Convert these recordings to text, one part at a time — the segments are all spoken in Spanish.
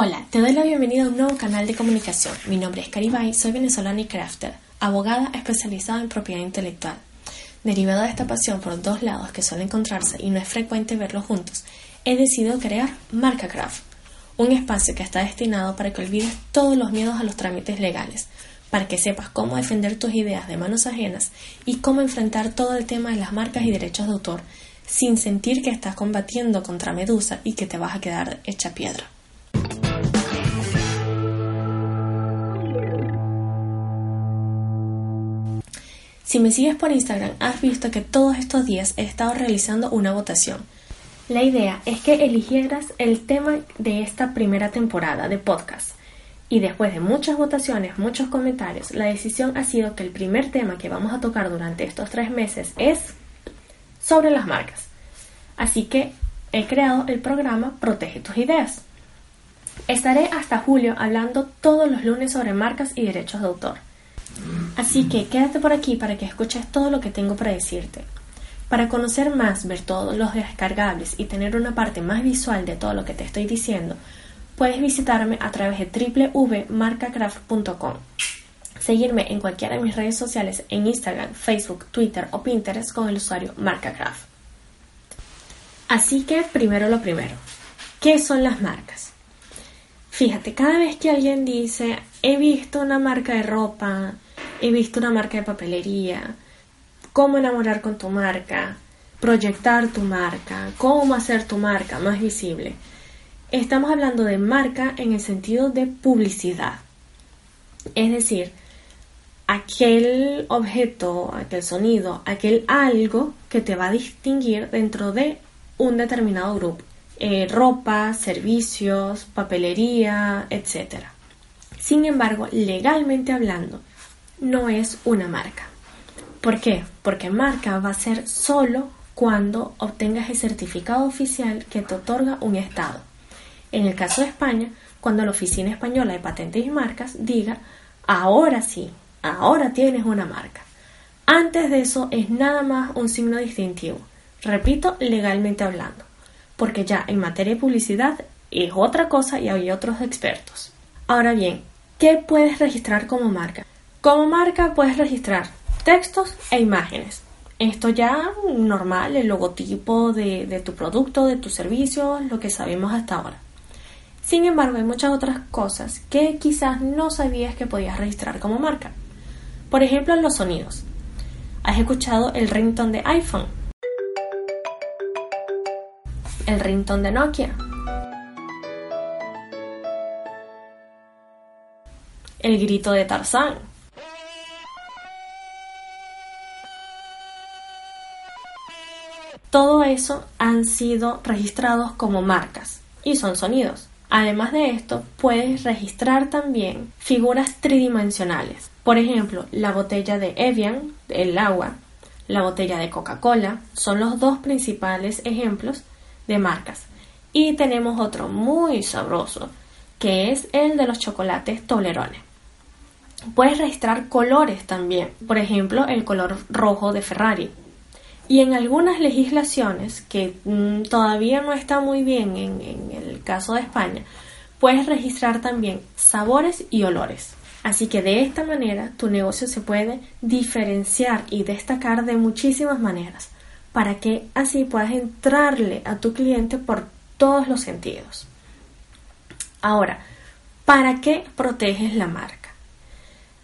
Hola, te doy la bienvenida a un nuevo canal de comunicación. Mi nombre es Caribay, soy venezolana y crafter, abogada especializada en propiedad intelectual. Derivado de esta pasión por dos lados que suelen encontrarse y no es frecuente verlos juntos, he decidido crear Marca Craft, un espacio que está destinado para que olvides todos los miedos a los trámites legales, para que sepas cómo defender tus ideas de manos ajenas y cómo enfrentar todo el tema de las marcas y derechos de autor sin sentir que estás combatiendo contra Medusa y que te vas a quedar hecha piedra. Si me sigues por Instagram, has visto que todos estos días he estado realizando una votación. La idea es que eligieras el tema de esta primera temporada de podcast. Y después de muchas votaciones, muchos comentarios, la decisión ha sido que el primer tema que vamos a tocar durante estos tres meses es sobre las marcas. Así que he creado el programa Protege tus ideas. Estaré hasta julio hablando todos los lunes sobre marcas y derechos de autor. Así que quédate por aquí para que escuches todo lo que tengo para decirte. Para conocer más, ver todos los descargables y tener una parte más visual de todo lo que te estoy diciendo, puedes visitarme a través de www.marcacraft.com. Seguirme en cualquiera de mis redes sociales en Instagram, Facebook, Twitter o Pinterest con el usuario MarcaCraft. Así que primero lo primero, ¿qué son las marcas? Fíjate, cada vez que alguien dice, he visto una marca de ropa, he visto una marca de papelería, cómo enamorar con tu marca, proyectar tu marca, cómo hacer tu marca más visible. Estamos hablando de marca en el sentido de publicidad. Es decir, aquel objeto, aquel sonido, aquel algo que te va a distinguir dentro de un determinado grupo. Eh, ropa, servicios, papelería, etc. Sin embargo, legalmente hablando, no es una marca. ¿Por qué? Porque marca va a ser solo cuando obtengas el certificado oficial que te otorga un Estado. En el caso de España, cuando la Oficina Española de Patentes y Marcas diga, ahora sí, ahora tienes una marca. Antes de eso es nada más un signo distintivo. Repito, legalmente hablando, porque ya en materia de publicidad es otra cosa y hay otros expertos. Ahora bien, ¿qué puedes registrar como marca? Como marca puedes registrar textos e imágenes. Esto ya normal, el logotipo de, de tu producto, de tu servicio, lo que sabemos hasta ahora. Sin embargo, hay muchas otras cosas que quizás no sabías que podías registrar como marca. Por ejemplo, los sonidos. ¿Has escuchado el ringtone de iPhone? El ringtone de Nokia. El grito de Tarzán. Todo eso han sido registrados como marcas y son sonidos. Además de esto, puedes registrar también figuras tridimensionales. Por ejemplo, la botella de Evian, el agua, la botella de Coca-Cola, son los dos principales ejemplos de marcas. Y tenemos otro muy sabroso, que es el de los chocolates Toblerone. Puedes registrar colores también, por ejemplo, el color rojo de Ferrari, y en algunas legislaciones, que mm, todavía no está muy bien en, en el caso de España, puedes registrar también sabores y olores. Así que de esta manera tu negocio se puede diferenciar y destacar de muchísimas maneras para que así puedas entrarle a tu cliente por todos los sentidos. Ahora, ¿para qué proteges la marca?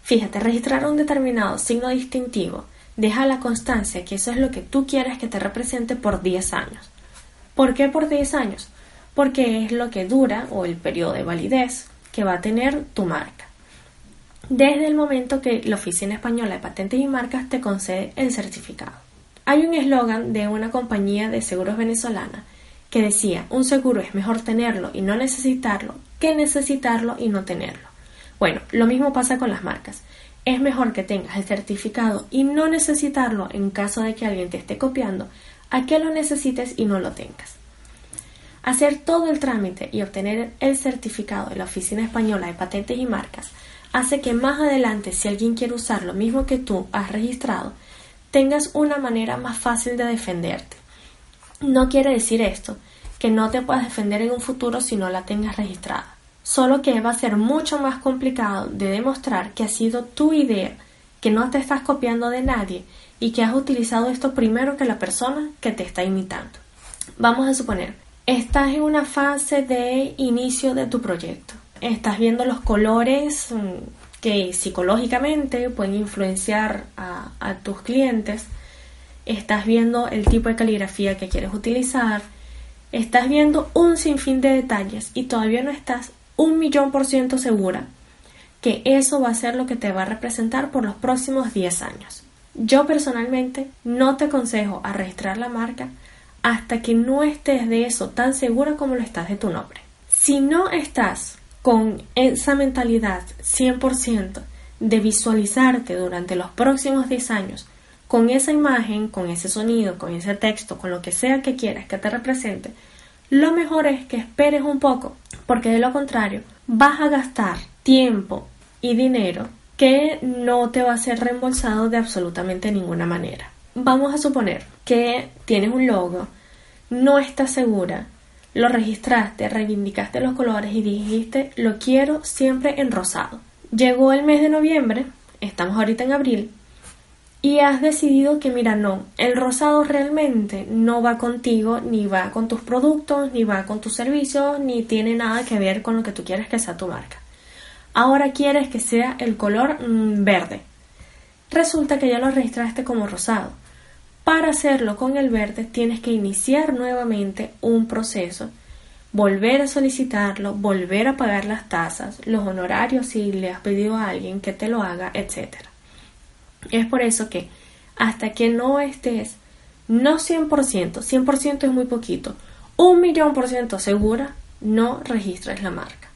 Fíjate, registrar un determinado signo distintivo deja la constancia que eso es lo que tú quieres que te represente por 10 años. ¿Por qué por 10 años? Porque es lo que dura o el periodo de validez que va a tener tu marca. Desde el momento que la Oficina Española de Patentes y Marcas te concede el certificado. Hay un eslogan de una compañía de seguros venezolana que decía, un seguro es mejor tenerlo y no necesitarlo que necesitarlo y no tenerlo. Bueno, lo mismo pasa con las marcas es mejor que tengas el certificado y no necesitarlo en caso de que alguien te esté copiando, a que lo necesites y no lo tengas. Hacer todo el trámite y obtener el certificado de la Oficina Española de Patentes y Marcas hace que más adelante, si alguien quiere usar lo mismo que tú has registrado, tengas una manera más fácil de defenderte. No quiere decir esto que no te puedas defender en un futuro si no la tengas registrada. Solo que va a ser mucho más complicado de demostrar que ha sido tu idea, que no te estás copiando de nadie y que has utilizado esto primero que la persona que te está imitando. Vamos a suponer, estás en una fase de inicio de tu proyecto. Estás viendo los colores mm, que psicológicamente pueden influenciar a, a tus clientes. Estás viendo el tipo de caligrafía que quieres utilizar. Estás viendo un sinfín de detalles y todavía no estás un millón por ciento segura que eso va a ser lo que te va a representar por los próximos 10 años. Yo personalmente no te aconsejo a registrar la marca hasta que no estés de eso tan segura como lo estás de tu nombre. Si no estás con esa mentalidad 100% de visualizarte durante los próximos 10 años con esa imagen, con ese sonido, con ese texto, con lo que sea que quieras que te represente, lo mejor es que esperes un poco, porque de lo contrario vas a gastar tiempo y dinero que no te va a ser reembolsado de absolutamente ninguna manera. Vamos a suponer que tienes un logo, no estás segura, lo registraste, reivindicaste los colores y dijiste lo quiero siempre en rosado. Llegó el mes de noviembre, estamos ahorita en abril, y has decidido que mira, no, el rosado realmente no va contigo, ni va con tus productos, ni va con tus servicios, ni tiene nada que ver con lo que tú quieres que sea tu marca. Ahora quieres que sea el color mm, verde. Resulta que ya lo registraste como rosado. Para hacerlo con el verde tienes que iniciar nuevamente un proceso, volver a solicitarlo, volver a pagar las tasas, los honorarios si le has pedido a alguien que te lo haga, etc. Es por eso que hasta que no estés no 100%, 100% es muy poquito, un millón por ciento segura, no registres la marca.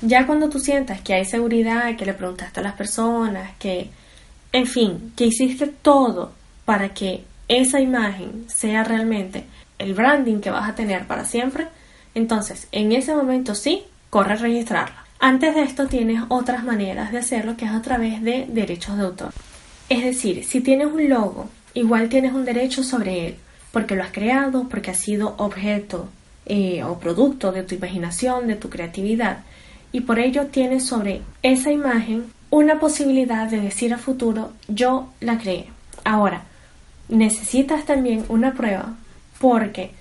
Ya cuando tú sientas que hay seguridad, que le preguntaste a las personas, que, en fin, que hiciste todo para que esa imagen sea realmente el branding que vas a tener para siempre, entonces en ese momento sí, corre registrarla. Antes de esto tienes otras maneras de hacerlo que es a través de derechos de autor. Es decir, si tienes un logo, igual tienes un derecho sobre él, porque lo has creado, porque ha sido objeto eh, o producto de tu imaginación, de tu creatividad y por ello tienes sobre esa imagen una posibilidad de decir a futuro yo la creé. Ahora, necesitas también una prueba porque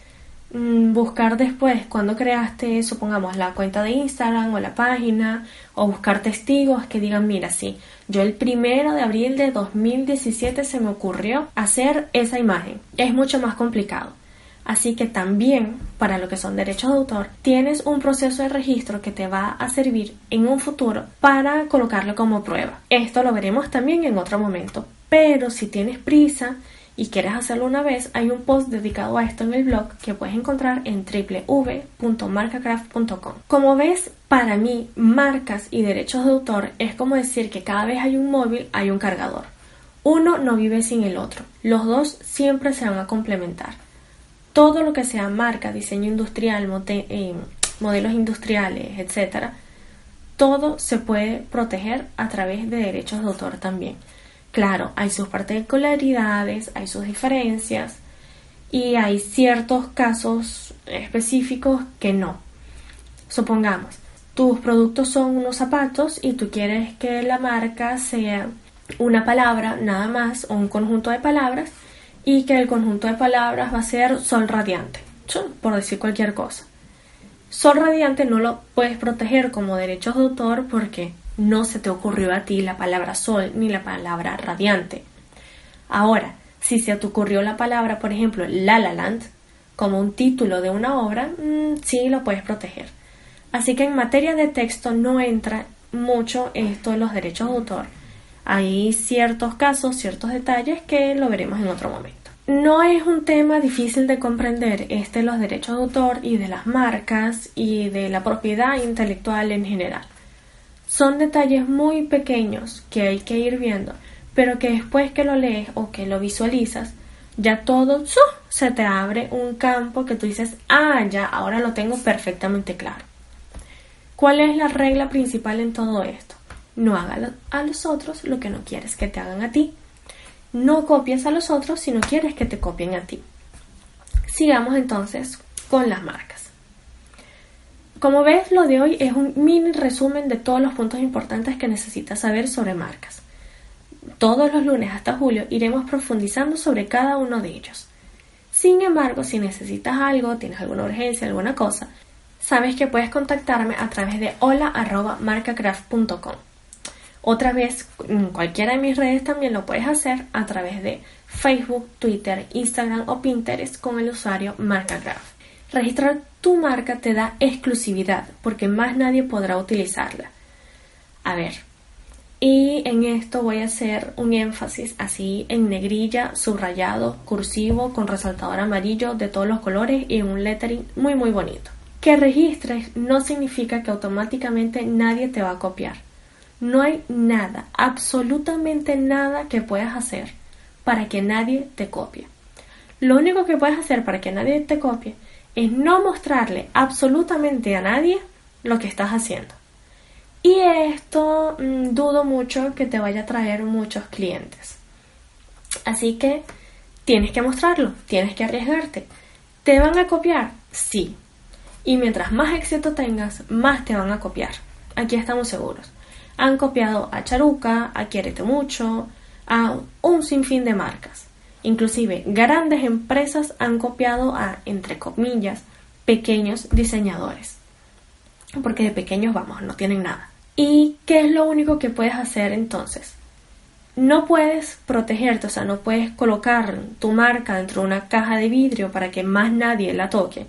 buscar después cuando creaste, supongamos, la cuenta de Instagram o la página o buscar testigos que digan, mira, sí, yo el primero de abril de 2017 se me ocurrió hacer esa imagen. Es mucho más complicado. Así que también, para lo que son derechos de autor, tienes un proceso de registro que te va a servir en un futuro para colocarlo como prueba. Esto lo veremos también en otro momento. Pero si tienes prisa y quieres hacerlo una vez, hay un post dedicado a esto en el blog que puedes encontrar en www.marcacraft.com. Como ves, para mí, marcas y derechos de autor es como decir que cada vez hay un móvil, hay un cargador. Uno no vive sin el otro. Los dos siempre se van a complementar todo lo que sea marca, diseño industrial, eh, modelos industriales, etcétera, todo se puede proteger a través de derechos de autor también. Claro, hay sus particularidades, hay sus diferencias y hay ciertos casos específicos que no. Supongamos, tus productos son unos zapatos y tú quieres que la marca sea una palabra nada más o un conjunto de palabras y que el conjunto de palabras va a ser sol radiante, por decir cualquier cosa. Sol radiante no lo puedes proteger como derechos de autor porque no se te ocurrió a ti la palabra sol ni la palabra radiante. Ahora, si se te ocurrió la palabra, por ejemplo, La La Land, como un título de una obra, mm, sí lo puedes proteger. Así que en materia de texto no entra mucho esto de los derechos de autor hay ciertos casos, ciertos detalles que lo veremos en otro momento. No es un tema difícil de comprender este de los derechos de autor y de las marcas y de la propiedad intelectual en general. Son detalles muy pequeños que hay que ir viendo, pero que después que lo lees o que lo visualizas, ya todo se te abre un campo que tú dices, ah, ya, ahora lo tengo perfectamente claro. ¿Cuál es la regla principal en todo esto? No hagas a los otros lo que no quieres que te hagan a ti. No copies a los otros si no quieres que te copien a ti. Sigamos entonces con las marcas. Como ves, lo de hoy es un mini resumen de todos los puntos importantes que necesitas saber sobre marcas. Todos los lunes hasta julio iremos profundizando sobre cada uno de ellos. Sin embargo, si necesitas algo, tienes alguna urgencia, alguna cosa, sabes que puedes contactarme a través de hola.marcacraft.com. Otra vez, en cualquiera de mis redes también lo puedes hacer a través de Facebook, Twitter, Instagram o Pinterest con el usuario MarcaCraft. Registrar tu marca te da exclusividad porque más nadie podrá utilizarla. A ver, y en esto voy a hacer un énfasis así en negrilla, subrayado, cursivo, con resaltador amarillo de todos los colores y en un lettering muy muy bonito. Que registres no significa que automáticamente nadie te va a copiar. No hay nada, absolutamente nada que puedas hacer para que nadie te copie. Lo único que puedes hacer para que nadie te copie es no mostrarle absolutamente a nadie lo que estás haciendo. Y esto mm, dudo mucho que te vaya a traer muchos clientes. Así que tienes que mostrarlo, tienes que arriesgarte. ¿Te van a copiar? Sí. Y mientras más éxito tengas, más te van a copiar. Aquí estamos seguros. Han copiado a Charuca, a Quiérete Mucho, a un sinfín de marcas. Inclusive grandes empresas han copiado a, entre comillas, pequeños diseñadores. Porque de pequeños, vamos, no tienen nada. ¿Y qué es lo único que puedes hacer entonces? No puedes protegerte, o sea, no puedes colocar tu marca dentro de una caja de vidrio para que más nadie la toque.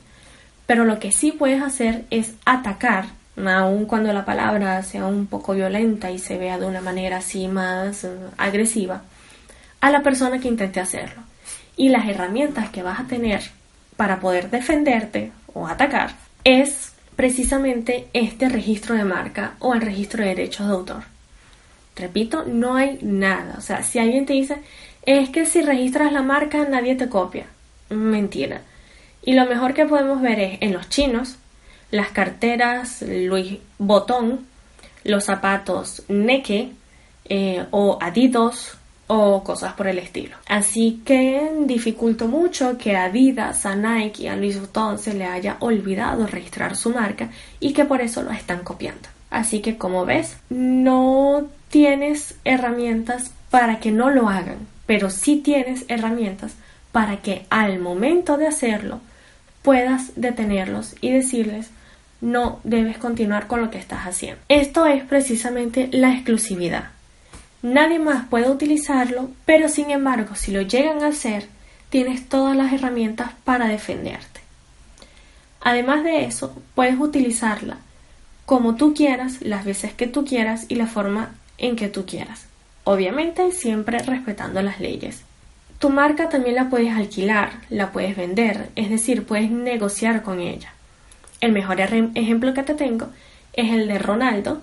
Pero lo que sí puedes hacer es atacar, aun cuando la palabra sea un poco violenta y se vea de una manera así más eh, agresiva, a la persona que intente hacerlo. Y las herramientas que vas a tener para poder defenderte o atacar es precisamente este registro de marca o el registro de derechos de autor. Repito, no hay nada. O sea, si alguien te dice, es que si registras la marca nadie te copia. Mentira. Y lo mejor que podemos ver es en los chinos, las carteras Louis Vuitton, los zapatos Nike eh, o Adidas o cosas por el estilo. Así que dificulto mucho que a Adidas, a Nike y a Louis Vuitton se le haya olvidado registrar su marca y que por eso lo están copiando. Así que como ves, no tienes herramientas para que no lo hagan, pero sí tienes herramientas para que al momento de hacerlo puedas detenerlos y decirles no debes continuar con lo que estás haciendo. Esto es precisamente la exclusividad. Nadie más puede utilizarlo, pero sin embargo, si lo llegan a hacer, tienes todas las herramientas para defenderte. Además de eso, puedes utilizarla como tú quieras, las veces que tú quieras y la forma en que tú quieras. Obviamente siempre respetando las leyes. Tu marca también la puedes alquilar, la puedes vender, es decir, puedes negociar con ella. El mejor ejemplo que te tengo es el de Ronaldo,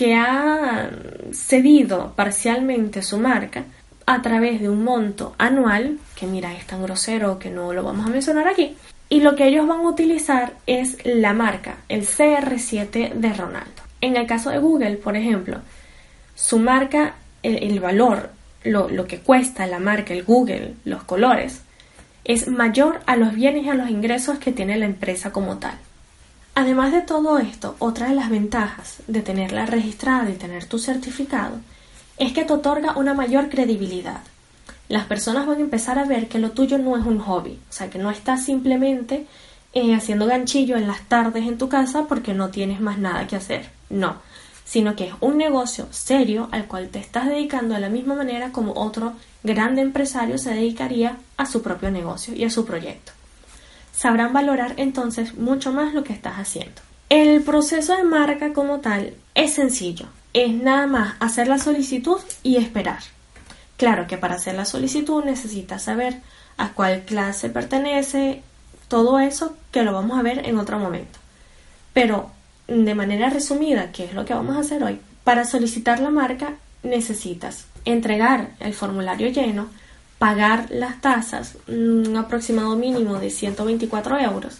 que ha cedido parcialmente su marca a través de un monto anual, que mira, es tan grosero que no lo vamos a mencionar aquí, y lo que ellos van a utilizar es la marca, el CR7 de Ronaldo. En el caso de Google, por ejemplo, su marca, el, valor, lo, que cuesta la marca, el Google, los colores, es mayor a los bienes y a los ingresos que tiene la empresa como tal. Además de todo esto, otra de las ventajas de tenerla registrada y tener tu certificado es que te otorga una mayor credibilidad. Las personas van a empezar a ver que lo tuyo no es un hobby, o sea, que no estás simplemente eh, haciendo ganchillo en las tardes en tu casa porque no tienes más nada que hacer. No, sino que es un negocio serio al cual te estás dedicando de la misma manera como otro grande empresario se dedicaría a su propio negocio y a su proyecto sabrán valorar entonces mucho más lo que estás haciendo. El proceso de marca como tal es sencillo, es nada más hacer la solicitud y esperar. Claro que para hacer la solicitud necesitas saber a cuál clase pertenece, todo eso que lo vamos a ver en otro momento. Pero de manera resumida, que es lo que vamos a hacer hoy, para solicitar la marca necesitas entregar el formulario lleno, pagar las tasas, un aproximado mínimo de 124 euros,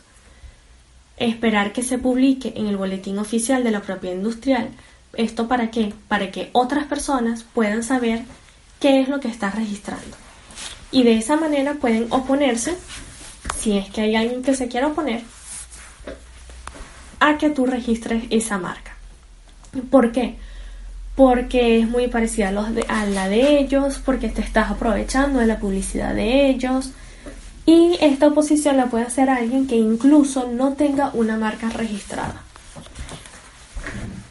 esperar que se publique en el boletín oficial de la propiedad industrial. ¿Esto para qué? Para que otras personas puedan saber qué es lo que estás registrando. Y de esa manera pueden oponerse, si es que hay alguien que se quiera oponer, a que tú registres esa marca. ¿Por qué? Porque es muy parecida a, los a la de ellos, porque te estás aprovechando de la publicidad de ellos. Y esta oposición la puede hacer alguien que incluso no tenga una marca registrada.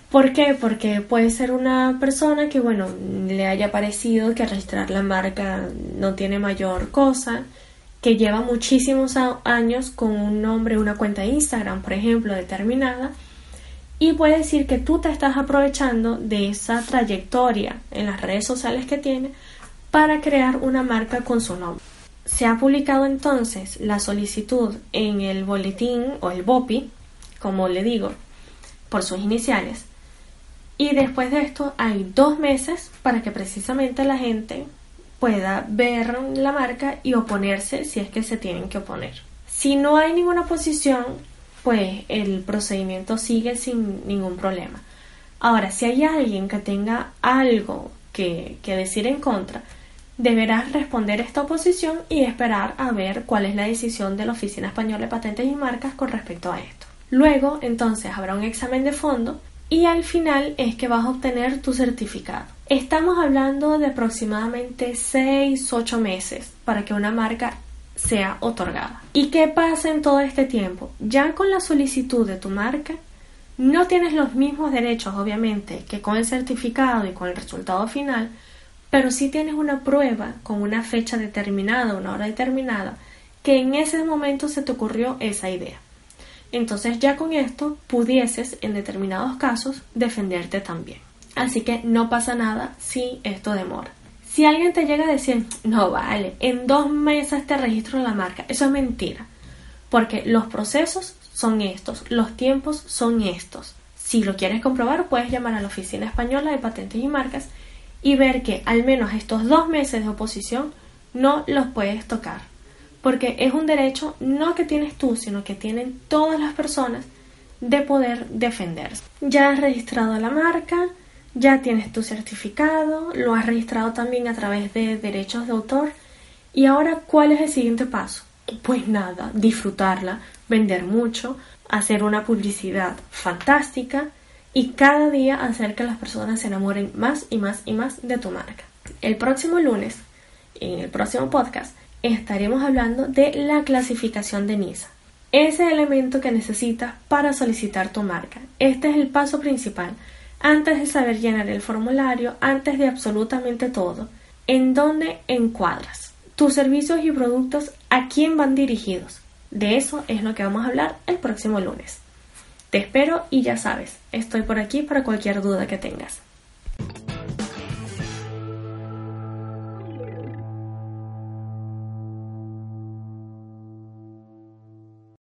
¿Por qué? Porque puede ser una persona que, bueno, le haya parecido que registrar la marca no tiene mayor cosa, que lleva muchísimos años con un nombre, una cuenta de Instagram, por ejemplo, determinada, y puede decir que tú te estás aprovechando de esa trayectoria en las redes sociales que tiene para crear una marca con su nombre. Se ha publicado entonces la solicitud en el boletín o el BOPI, como le digo, por sus iniciales, y después de esto hay dos meses para que precisamente la gente pueda ver la marca y oponerse si es que se tienen que oponer. Si no hay ninguna oposición, pues el procedimiento sigue sin ningún problema. Ahora, si hay alguien que tenga algo que, decir en contra, deberás responder esta oposición y esperar a ver cuál es la decisión de la Oficina Española de Patentes y Marcas con respecto a esto. Luego, entonces, habrá un examen de fondo y al final es que vas a obtener tu certificado. Estamos hablando de aproximadamente 6-8 meses para que una marca sea otorgada. ¿Y qué pasa en todo este tiempo? Ya con la solicitud de tu marca, no tienes los mismos derechos, obviamente, que con el certificado y con el resultado final, pero sí tienes una prueba con una fecha determinada, una hora determinada, que en ese momento se te ocurrió esa idea. Entonces ya con esto pudieses en determinados casos defenderte también. Así que no pasa nada si esto demora. Si alguien te llega a decir, no vale, en dos meses te registro la marca, eso es mentira. Porque los procesos son estos, los tiempos son estos. Si lo quieres comprobar, puedes llamar a la Oficina Española de Patentes y Marcas y ver que al menos estos dos meses de oposición no los puedes tocar porque es un derecho no que tienes tú, sino que tienen todas las personas de poder defenderse. Ya has registrado la marca, ya tienes tu certificado, lo has registrado también a través de derechos de autor. Y ahora, ¿cuál es el siguiente paso? Pues nada, disfrutarla, vender mucho, hacer una publicidad fantástica y cada día hacer que las personas se enamoren más y más y más de tu marca. El próximo lunes, en el próximo podcast, estaremos hablando de la clasificación de NISA. Ese elemento que necesitas para solicitar tu marca. Este es el paso principal. Antes de saber llenar el formulario, antes de absolutamente todo, en dónde encuadras tus servicios y productos, a quién van dirigidos. De eso es lo que vamos a hablar el próximo lunes. Te espero y ya sabes, estoy por aquí para cualquier duda que tengas.